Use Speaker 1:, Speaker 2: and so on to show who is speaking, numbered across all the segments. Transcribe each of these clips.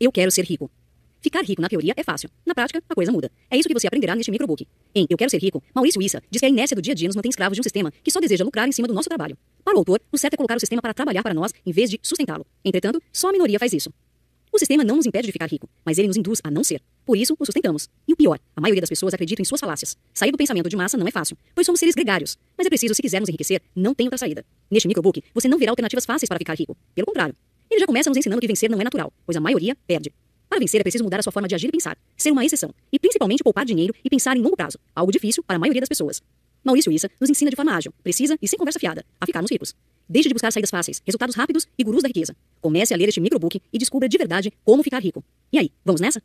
Speaker 1: Eu quero ser rico. Ficar rico na teoria é fácil. Na prática, a coisa muda. É isso que você aprenderá neste microbook. Em Eu Quero Ser Rico, Maurício Issa diz que a inércia do dia a dia nos mantém escravos de um sistema que só deseja lucrar em cima do nosso trabalho. Para o autor, o certo é colocar o sistema para trabalhar para nós em vez de sustentá-lo. Entretanto, só a minoria faz isso. O sistema não nos impede de ficar rico, mas ele nos induz a não ser. Por isso, o sustentamos. E o pior, a maioria das pessoas acredita em suas falácias. Sair do pensamento de massa não é fácil, pois somos seres gregários. Mas é preciso, se quisermos enriquecer, não tem outra saída. Neste microbook, você não verá alternativas fáceis para ficar rico. Pelo contrário. Ele já começa nos ensinando que vencer não é natural, pois a maioria perde. Para vencer é preciso mudar a sua forma de agir e pensar, ser uma exceção, e principalmente poupar dinheiro e pensar em longo prazo, algo difícil para a maioria das pessoas. Maurício Issa nos ensina de forma ágil, precisa e sem conversa fiada, a ficarmos ricos. Deixe de buscar saídas fáceis, resultados rápidos e gurus da riqueza. Comece a ler este microbook e descubra de verdade como ficar rico. E aí, vamos nessa?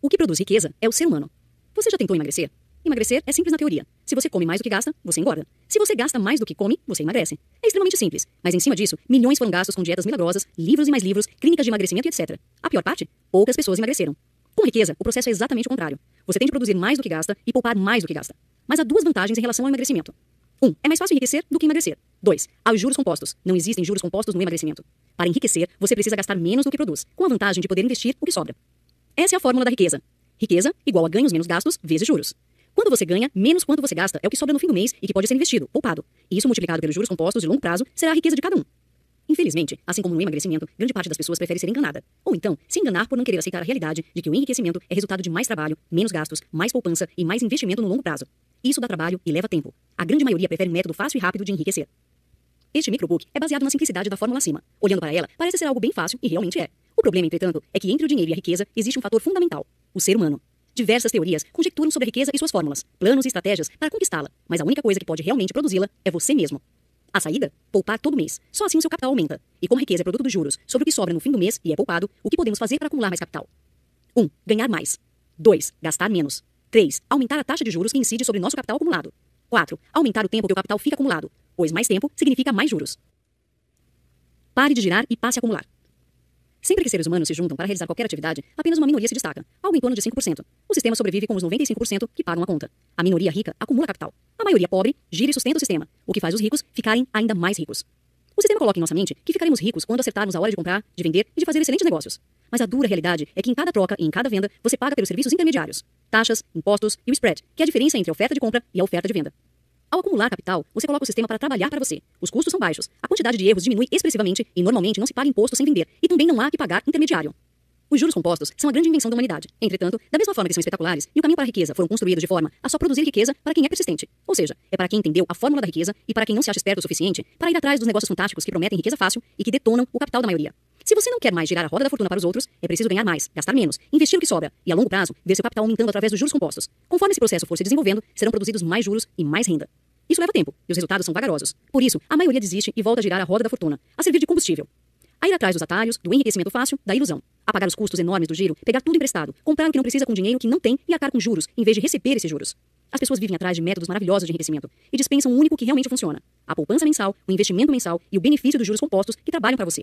Speaker 1: O que produz riqueza é o ser humano. Você já tentou emagrecer? Emagrecer é simples na teoria. Se você come mais do que gasta, você engorda. Se você gasta mais do que come, você emagrece. É extremamente simples, mas em cima disso, milhões foram gastos com dietas milagrosas, livros e mais livros, clínicas de emagrecimento e etc. A pior parte? Poucas pessoas emagreceram. Com riqueza, o processo é exatamente o contrário. Você tem de produzir mais do que gasta e poupar mais do que gasta. Mas há duas vantagens em relação ao emagrecimento. 1. Um, é mais fácil enriquecer do que emagrecer. 2. Há os juros compostos. Não existem juros compostos no emagrecimento. Para enriquecer, você precisa gastar menos do que produz, com a vantagem de poder investir o que sobra. Essa é a fórmula da riqueza. Riqueza igual a ganhos menos gastos vezes juros. Quando você ganha, menos quanto você gasta é o que sobra no fim do mês e que pode ser investido, poupado. E isso multiplicado pelos juros compostos de longo prazo será a riqueza de cada um. Infelizmente, assim como no emagrecimento, grande parte das pessoas prefere ser enganada. Ou então, se enganar por não querer aceitar a realidade de que o enriquecimento é resultado de mais trabalho, menos gastos, mais poupança e mais investimento no longo prazo. Isso dá trabalho e leva tempo. A grande maioria prefere um método fácil e rápido de enriquecer. Este microbook é baseado na simplicidade da fórmula acima. Olhando para ela, parece ser algo bem fácil e realmente é. O problema, entretanto, é que entre o dinheiro e a riqueza existe um fator fundamental: o ser humano. Diversas teorias conjecturam sobre a riqueza e suas fórmulas, planos e estratégias para conquistá-la, mas a única coisa que pode realmente produzi-la é você mesmo. A saída? Poupar todo mês. Só assim o seu capital aumenta. E como a riqueza é produto dos juros sobre o que sobra no fim do mês e é poupado, o que podemos fazer para acumular mais capital? 1. Um, ganhar mais. 2. Gastar menos. 3. Aumentar a taxa de juros que incide sobre nosso capital acumulado. 4. Aumentar o tempo que o capital fica acumulado, pois mais tempo significa mais juros. Pare de girar e passe a acumular. Sempre que seres humanos se juntam para realizar qualquer atividade, apenas uma minoria se destaca, algo em torno de 5%. O sistema sobrevive com os 95% que pagam a conta. A minoria rica acumula capital. A maioria pobre gira e sustenta o sistema, o que faz os ricos ficarem ainda mais ricos. O sistema coloca em nossa mente que ficaremos ricos quando acertarmos a hora de comprar, de vender e de fazer excelentes negócios. Mas a dura realidade é que em cada troca e em cada venda você paga pelos serviços intermediários, taxas, impostos e o spread, que é a diferença entre a oferta de compra e a oferta de venda. Ao acumular capital, você coloca o sistema para trabalhar para você. Os custos são baixos, a quantidade de erros diminui expressivamente e normalmente não se paga imposto sem vender, e também não há que pagar intermediário. Os juros compostos são a grande invenção da humanidade. Entretanto, da mesma forma que são espetaculares, e o caminho para a riqueza foram construídos de forma a só produzir riqueza para quem é persistente. Ou seja, é para quem entendeu a fórmula da riqueza e para quem não se acha esperto o suficiente para ir atrás dos negócios fantásticos que prometem riqueza fácil e que detonam o capital da maioria. Se você não quer mais girar a roda da fortuna para os outros, é preciso ganhar mais, gastar menos, investir o que sobra e, a longo prazo, ver seu capital aumentando através dos juros compostos. Conforme esse processo for se desenvolvendo, serão produzidos mais juros e mais renda. Isso leva tempo, e os resultados são vagarosos. Por isso, a maioria desiste e volta a girar a roda da fortuna, a servir de combustível. A ir atrás dos atalhos, do enriquecimento fácil, da ilusão. A pagar os custos enormes do giro, pegar tudo emprestado, comprar o que não precisa com dinheiro que não tem e arcar com juros, em vez de receber esses juros. As pessoas vivem atrás de métodos maravilhosos de enriquecimento e dispensam o único que realmente funciona: a poupança mensal, o investimento mensal e o benefício dos juros compostos que trabalham para você.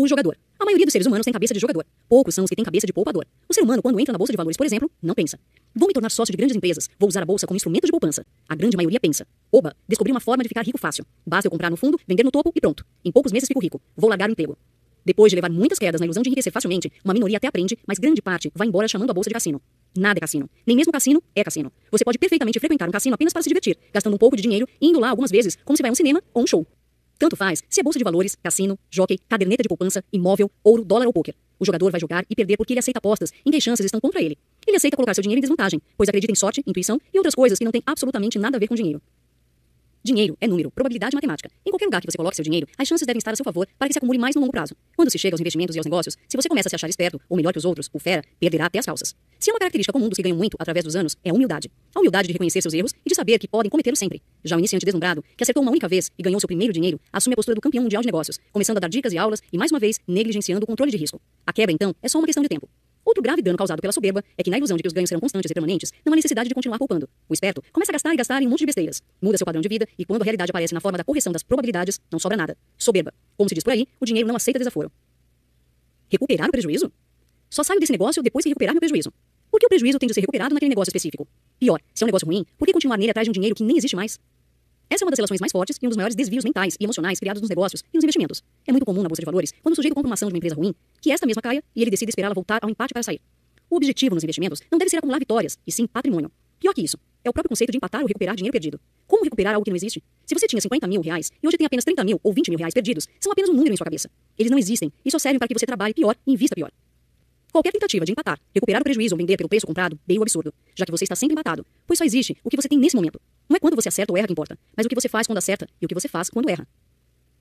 Speaker 1: O jogador. A maioria dos seres humanos tem cabeça de jogador. Poucos são os que têm cabeça de poupador. O ser humano, quando entra na bolsa de valores, por exemplo, não pensa. Vou me tornar sócio de grandes empresas. Vou usar a bolsa como instrumento de poupança. A grande maioria pensa. Oba, descobri uma forma de ficar rico fácil. Basta eu comprar no fundo, vender no topo e pronto. Em poucos meses fico rico. Vou largar o emprego. Depois de levar muitas quedas na ilusão de enriquecer facilmente, uma minoria até aprende, mas grande parte vai embora chamando a bolsa de cassino. Nada é cassino. Nem mesmo cassino é cassino. Você pode perfeitamente frequentar um cassino apenas para se divertir, gastando um pouco de dinheiro e indo lá algumas vezes, como se vai a um cinema ou um show. Tanto faz se é bolsa de valores, cassino, jockey, caderneta de poupança, imóvel, ouro, dólar ou poker. O jogador vai jogar e perder porque ele aceita apostas em que as chances estão contra ele. Ele aceita colocar seu dinheiro em desvantagem, pois acredita em sorte, intuição e outras coisas que não têm absolutamente nada a ver com dinheiro. Dinheiro é número, probabilidade matemática. Em qualquer lugar que você coloque seu dinheiro, as chances devem estar a seu favor para que se acumule mais no longo prazo. Quando se chega aos investimentos e aos negócios, se você começa a se achar esperto ou melhor que os outros, o fera, perderá até as calças. Se é uma característica comum dos que ganham muito através dos anos, é a humildade. A humildade de reconhecer seus erros e de saber que podem cometê-los sempre. Já o iniciante deslumbrado, que acertou uma única vez e ganhou seu primeiro dinheiro, assume a postura do campeão mundial de negócios, começando a dar dicas e aulas e mais uma vez negligenciando o controle de risco. A quebra, então, é só uma questão de tempo. Outro grave dano causado pela soberba é que, na ilusão de que os ganhos serão constantes e permanentes, não há necessidade de continuar poupando. O esperto começa a gastar e gastar em um monte de besteiras, muda seu padrão de vida e, quando a realidade aparece na forma da correção das probabilidades, não sobra nada. Soberba. Como se diz por aí, o dinheiro não aceita desaforo. Recuperar o prejuízo? Só saio desse negócio depois que recuperar meu prejuízo. Por que o prejuízo tem de ser recuperado naquele negócio específico? Pior, se é um negócio ruim, por que continuar nele atrás de um dinheiro que nem existe mais? Essa é uma das relações mais fortes e um dos maiores desvios mentais e emocionais criados nos negócios e nos investimentos. É muito comum na bolsa de valores, quando o sujeito compra uma ação de uma empresa ruim, que esta mesma caia e ele decide esperá-la voltar ao empate para sair. O objetivo nos investimentos não deve ser acumular vitórias, e sim patrimônio. Pior que isso, é o próprio conceito de empatar ou recuperar dinheiro perdido. Como recuperar algo que não existe? Se você tinha 50 mil reais e hoje tem apenas 30 mil ou 20 mil reais perdidos, são apenas um número em sua cabeça. Eles não existem e só servem para que você trabalhe pior e invista pior. Qualquer tentativa de empatar, recuperar o prejuízo ou vender pelo preço comprado, meio absurdo, já que você está sempre empatado, pois só existe o que você tem nesse momento. Não é quando você acerta ou erra que importa, mas o que você faz quando acerta e o que você faz quando erra.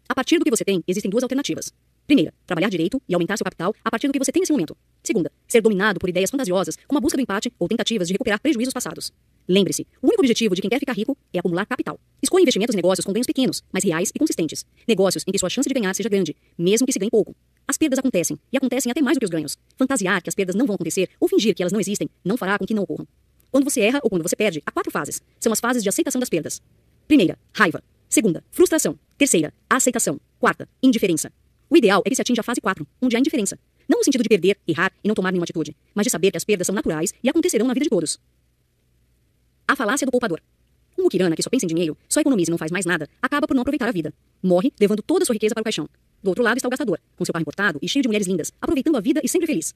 Speaker 1: A partir do que você tem, existem duas alternativas. Primeira, trabalhar direito e aumentar seu capital a partir do que você tem nesse momento. Segunda, ser dominado por ideias fantasiosas, como a busca do empate ou tentativas de recuperar prejuízos passados. Lembre-se, o único objetivo de quem quer ficar rico é acumular capital. Escolha investimentos em negócios com ganhos pequenos, mas reais e consistentes. Negócios em que sua chance de ganhar seja grande, mesmo que se ganhe pouco. As perdas acontecem, e acontecem até mais do que os ganhos. Fantasiar que as perdas não vão acontecer ou fingir que elas não existem não fará com que não ocorram. Quando você erra ou quando você perde, há quatro fases. São as fases de aceitação das perdas. Primeira, raiva. Segunda, frustração. Terceira, aceitação. Quarta, indiferença. O ideal é que se atinja a fase 4, onde há indiferença. Não no sentido de perder, errar e não tomar nenhuma atitude, mas de saber que as perdas são naturais e acontecerão na vida de todos. A falácia do poupador. Um mukirana que só pensa em dinheiro, só economiza e não faz mais nada, acaba por não aproveitar a vida. Morre, levando toda a sua riqueza para o caixão. Do outro lado está o gastador, com seu carro importado e cheio de mulheres lindas, aproveitando a vida e sempre feliz.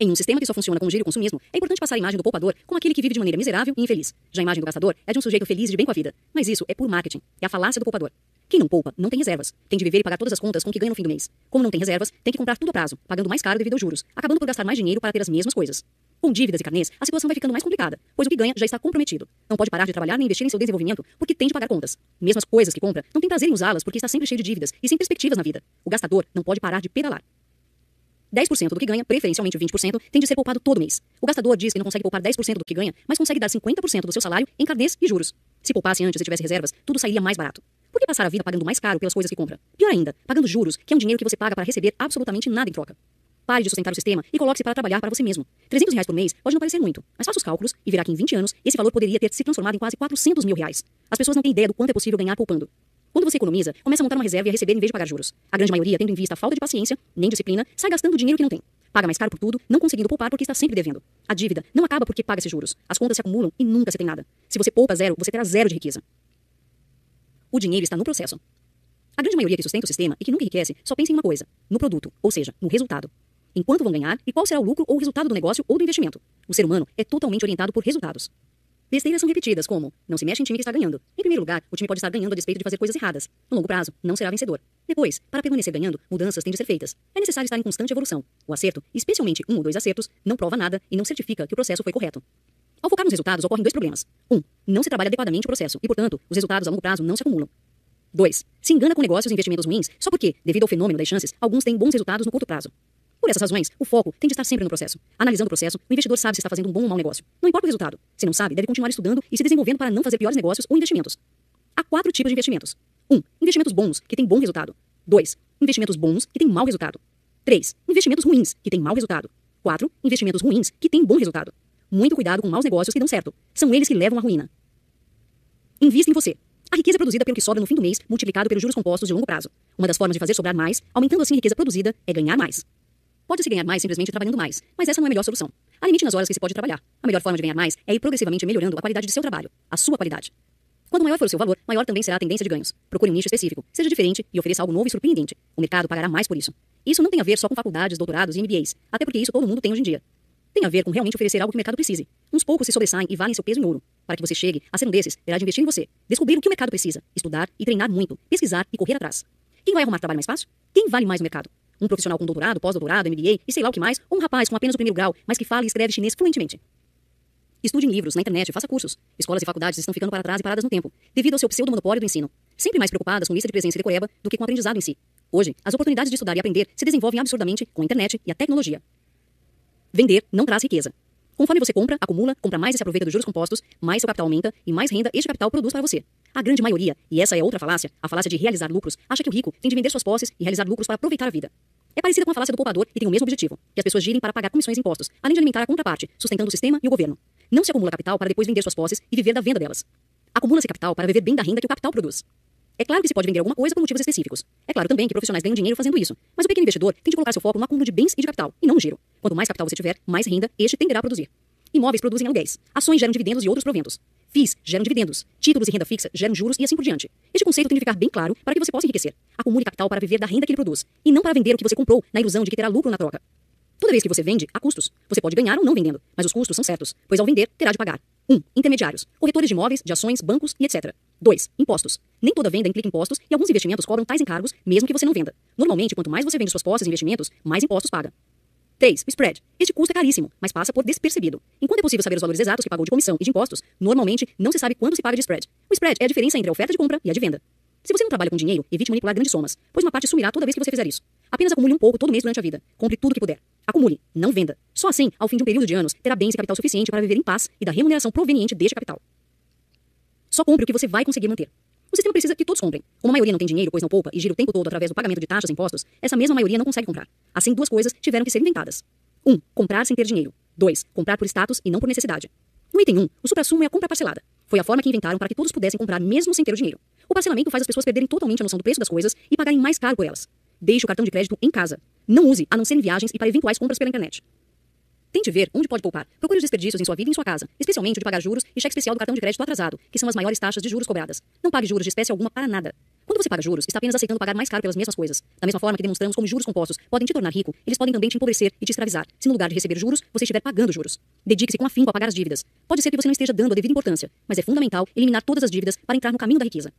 Speaker 1: Em um sistema que só funciona com giro e consumismo, é importante passar a imagem do poupador como aquele que vive de maneira miserável e infeliz. Já a imagem do gastador é de um sujeito feliz e de bem com a vida. Mas isso é por marketing. É a falácia do poupador. Quem não poupa, não tem reservas. Tem de viver e pagar todas as contas com o que ganha no fim do mês. Como não tem reservas, tem que comprar tudo a prazo, pagando mais caro devido aos juros, acabando por gastar mais dinheiro para ter as mesmas coisas. Com dívidas e carnês, a situação vai ficando mais complicada, pois o que ganha já está comprometido. Não pode parar de trabalhar nem investir em seu desenvolvimento porque tem de pagar contas. Mesmo as coisas que compra, não tem prazer em usá-las porque está sempre cheio de dívidas e sem perspectivas na vida. O gastador não pode parar de pedalar. 10% do que ganha, preferencialmente 20%, tem de ser poupado todo mês. O gastador diz que não consegue poupar 10% do que ganha, mas consegue dar 50% do seu salário em carnês e juros. Se poupasse antes e tivesse reservas, tudo sairia mais barato. Por que passar a vida pagando mais caro pelas coisas que compra? Pior ainda, pagando juros, que é um dinheiro que você paga para receber absolutamente nada em troca. Pare de sustentar o sistema e coloque-se para trabalhar para você mesmo. 300 reais por mês pode não parecer muito, mas faça os cálculos e verá que em 20 anos esse valor poderia ter se transformado em quase 400 mil reais. As pessoas não têm ideia do quanto é possível ganhar poupando. Quando você economiza, começa a montar uma reserva e a receber em vez de pagar juros. A grande maioria, tendo em vista a falta de paciência, nem disciplina, sai gastando dinheiro que não tem. Paga mais caro por tudo, não conseguindo poupar porque está sempre devendo. A dívida não acaba porque paga-se juros. As contas se acumulam e nunca se tem nada. Se você poupa zero, você terá zero de riqueza. O dinheiro está no processo. A grande maioria que sustenta o sistema e que nunca enriquece só pensa em uma coisa: no produto, ou seja, no resultado. Em quanto vão ganhar e qual será o lucro ou o resultado do negócio ou do investimento. O ser humano é totalmente orientado por resultados. Besteiras são repetidas, como: não se mexe em time que está ganhando. Em primeiro lugar, o time pode estar ganhando a despeito de fazer coisas erradas. No longo prazo, não será vencedor. Depois, para permanecer ganhando, mudanças têm de ser feitas. É necessário estar em constante evolução. O acerto, especialmente um ou dois acertos, não prova nada e não certifica que o processo foi correto. Ao focar nos resultados, ocorrem dois problemas. Um, não se trabalha adequadamente o processo e, portanto, os resultados a longo prazo não se acumulam. 2. Se engana com negócios e investimentos ruins só porque, devido ao fenômeno das chances, alguns têm bons resultados no curto prazo. Por essas razões, o foco tem de estar sempre no processo. Analisando o processo, o investidor sabe se está fazendo um bom ou mau negócio. Não importa o resultado. Se não sabe, deve continuar estudando e se desenvolvendo para não fazer piores negócios ou investimentos. Há quatro tipos de investimentos. 1. Um, investimentos bons, que têm bom resultado. 2. Investimentos bons, que têm mau resultado. 3. Investimentos ruins, que têm mau resultado. 4. Investimentos ruins, que têm bom resultado. Muito cuidado com maus negócios que dão certo. São eles que levam à ruína. Invista em você. A riqueza é produzida pelo que sobra no fim do mês, multiplicado pelos juros compostos de longo prazo. Uma das formas de fazer sobrar mais, aumentando assim a riqueza produzida, é ganhar mais. Pode-se ganhar mais simplesmente trabalhando mais, mas essa não é a melhor solução. Há limite nas horas que se pode trabalhar. A melhor forma de ganhar mais é ir progressivamente melhorando a qualidade de seu trabalho, a sua qualidade. Quanto maior for o seu valor, maior também será a tendência de ganhos. Procure um nicho específico, seja diferente e ofereça algo novo e surpreendente. O mercado pagará mais por isso. Isso não tem a ver só com faculdades, doutorados e MBAs, até porque isso todo mundo tem hoje em dia. Tem a ver com realmente oferecer algo que o mercado precise. Uns poucos se sobressaem e valem seu peso em ouro. Para que você chegue a ser um desses, terá de investir em você, descobrir o que o mercado precisa, estudar e treinar muito, pesquisar e correr atrás. Quem vai arrumar trabalho mais fácil? Quem vale mais no mercado? Um profissional com doutorado, pós-doutorado, MBA e sei lá o que mais, ou um rapaz com apenas o primeiro grau, mas que fala e escreve chinês fluentemente. Estude em livros, na internet, faça cursos. Escolas e faculdades estão ficando para trás e paradas no tempo, devido ao seu pseudo-monopólio do ensino. Sempre mais preocupadas com lista de presença e decoreba do que com o aprendizado em si. Hoje, as oportunidades de estudar e aprender se desenvolvem absurdamente com a internet e a tecnologia. Vender não traz riqueza. Conforme você compra, acumula, compra mais e se aproveita dos juros compostos, mais seu capital aumenta e mais renda este capital produz para você. A grande maioria, e essa é outra falácia, a falácia de realizar lucros, acha que o rico tem de vender suas posses e realizar lucros para aproveitar a vida. É parecida com a falácia do poupador e tem o mesmo objetivo, que as pessoas girem para pagar comissões e impostos, além de alimentar a contraparte, sustentando o sistema e o governo. Não se acumula capital para depois vender suas posses e viver da venda delas. Acumula-se capital para viver bem da renda que o capital produz. É claro que se pode vender alguma coisa por motivos específicos. É claro também que profissionais ganham dinheiro fazendo isso. Mas o pequeno investidor tem de colocar seu foco no acúmulo de bens e de capital, e não no giro. Quanto mais capital você tiver, mais renda este tenderá a produzir. Imóveis produzem aluguéis. Ações geram dividendos e outros proventos. FIIs geram dividendos. Títulos e renda fixa geram juros e assim por diante. Este conceito tem de ficar bem claro para que você possa enriquecer. Acumule capital para viver da renda que ele produz e não para vender o que você comprou na ilusão de que terá lucro na troca. Toda vez que você vende, há custos. Você pode ganhar ou não vendendo, mas os custos são certos, pois ao vender, terá de pagar. 1. Um, intermediários. Corretores de imóveis, de ações, bancos e etc. 2. Impostos. Nem toda venda implica impostos e alguns investimentos cobram tais encargos, mesmo que você não venda. Normalmente, quanto mais você vende suas posses e investimentos, mais impostos paga. 3. Spread. Este custo é caríssimo, mas passa por despercebido. Enquanto é possível saber os valores exatos que pagou de comissão e de impostos, normalmente não se sabe quanto se paga de spread. O spread é a diferença entre a oferta de compra e a de venda. Se você não trabalha com dinheiro, evite manipular grandes somas, pois uma parte sumirá toda vez que você fizer isso. Apenas acumule um pouco todo mês durante a vida. Compre tudo que puder. Acumule, não venda. Só assim, ao fim de um período de anos, terá bens e capital suficiente para viver em paz e da remuneração proveniente deste capital. Só compre o que você vai conseguir manter. O sistema precisa que todos comprem. Como a maioria não tem dinheiro, pois não poupa e gira o tempo todo através do pagamento de taxas e impostos, essa mesma maioria não consegue comprar. Assim, duas coisas tiveram que ser inventadas. 1. Um, comprar sem ter dinheiro. 2. Comprar por status e não por necessidade. No item 1, um, o supra-sumo é a compra parcelada. Foi a forma que inventaram para que todos pudessem comprar mesmo sem ter o dinheiro. O parcelamento faz as pessoas perderem totalmente a noção do preço das coisas e pagarem mais caro por elas. Deixe o cartão de crédito em casa. Não use, a não ser em viagens e para eventuais compras pela internet. Tente ver onde pode poupar. Procure os desperdícios em sua vida e em sua casa, especialmente o de pagar juros e cheque especial do cartão de crédito atrasado, que são as maiores taxas de juros cobradas. Não pague juros de espécie alguma para nada. Quando você paga juros, está apenas aceitando pagar mais caro pelas mesmas coisas. Da mesma forma que demonstramos como juros compostos podem te tornar rico, eles podem também te empobrecer e te escravizar, se no lugar de receber juros, você estiver pagando juros. Dedique-se com afinco a pagar as dívidas. Pode ser que você não esteja dando a devida importância, mas é fundamental eliminar todas as dívidas para entrar no caminho da riqueza.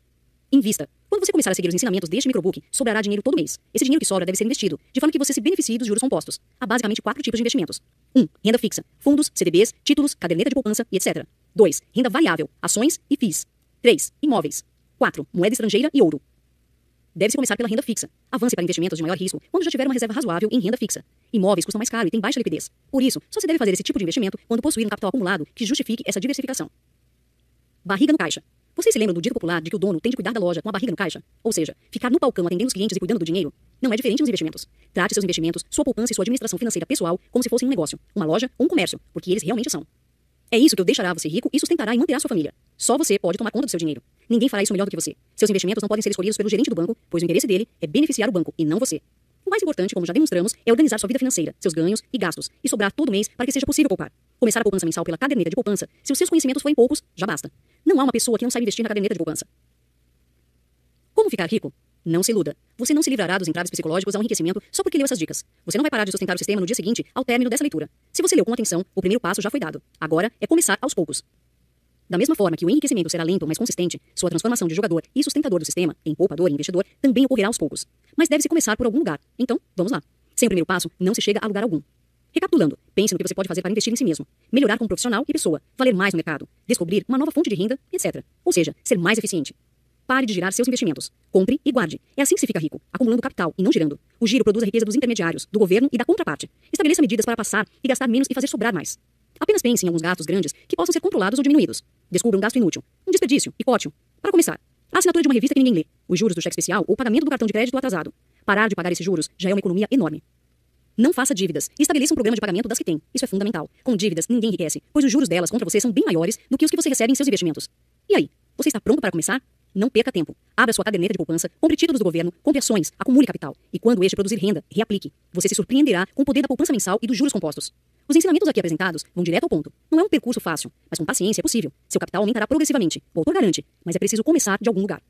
Speaker 1: Invista. Quando você começar a seguir os ensinamentos deste microbook, sobrará dinheiro todo mês. Esse dinheiro que sobra deve ser investido, de forma que você se beneficie dos juros compostos. Há basicamente quatro tipos de investimentos. 1. Um, renda fixa. Fundos, CDBs, títulos, caderneta de poupança e etc. 2. Renda variável. Ações e FIIs. 3. Imóveis. 4. Moeda estrangeira e ouro. Deve-se começar pela renda fixa. Avance para investimentos de maior risco quando já tiver uma reserva razoável em renda fixa. Imóveis custam mais caro e têm baixa liquidez. Por isso, só se deve fazer esse tipo de investimento quando possuir um capital acumulado que justifique essa diversificação. Barriga no caixa. Vocês se lembram do dito popular de que o dono tem de cuidar da loja com a barriga no caixa? Ou seja, ficar no balcão atendendo os clientes e cuidando do dinheiro? Não é diferente nos investimentos. Trate seus investimentos, sua poupança e sua administração financeira pessoal como se fossem um negócio, uma loja ou um comércio, porque eles realmente são. É isso que o deixará você rico e sustentará e manterá sua família. Só você pode tomar conta do seu dinheiro. Ninguém fará isso melhor do que você. Seus investimentos não podem ser escolhidos pelo gerente do banco, pois o interesse dele é beneficiar o banco e não você. O mais importante, como já demonstramos, é organizar sua vida financeira, seus ganhos e gastos, e sobrar todo mês para que seja possível poupar. Começar a poupança mensal pela caderneta de poupança, se os seus conhecimentos forem poucos, já basta. Não há uma pessoa que não saiba investir na caderneta de poupança. Como ficar rico? Não se iluda. Você não se livrará dos entraves psicológicos ao enriquecimento só porque leu essas dicas. Você não vai parar de sustentar o sistema no dia seguinte, ao término dessa leitura. Se você leu com atenção, o primeiro passo já foi dado. Agora é começar aos poucos. Da mesma forma que o enriquecimento será lento, mas consistente, sua transformação de jogador e sustentador do sistema em poupador e investidor também ocorrerá aos poucos. Mas deve-se começar por algum lugar. Então, vamos lá. Sem o primeiro passo, não se chega a lugar algum. Recapitulando, pense no que você pode fazer para investir em si mesmo, melhorar como profissional e pessoa, valer mais no mercado, descobrir uma nova fonte de renda, etc. Ou seja, ser mais eficiente. Pare de girar seus investimentos. Compre e guarde. É assim que se fica rico, acumulando capital e não girando. O giro produz a riqueza dos intermediários, do governo e da contraparte. Estabeleça medidas para passar e gastar menos e fazer sobrar mais. Apenas pense em alguns gastos grandes que possam ser controlados ou diminuídos. Descubra um gasto inútil, um desperdício e ótimo. Para começar, a assinatura de uma revista que ninguém lê, os juros do cheque especial ou o pagamento do cartão de crédito atrasado. Parar de pagar esses juros já é uma economia enorme. Não faça dívidas e estabeleça um programa de pagamento das que tem. Isso é fundamental. Com dívidas, ninguém enriquece, pois os juros delas contra você são bem maiores do que os que você recebe em seus investimentos. E aí, você está pronto para começar? Não perca tempo. Abra sua caderneta de poupança, compre títulos do governo, compre ações, acumule capital. E quando este produzir renda, reaplique. Você se surpreenderá com o poder da poupança mensal e dos juros compostos. Os ensinamentos aqui apresentados vão direto ao ponto. Não é um percurso fácil, mas com paciência é possível. Seu capital aumentará progressivamente. O autor garante, mas é preciso começar de algum lugar.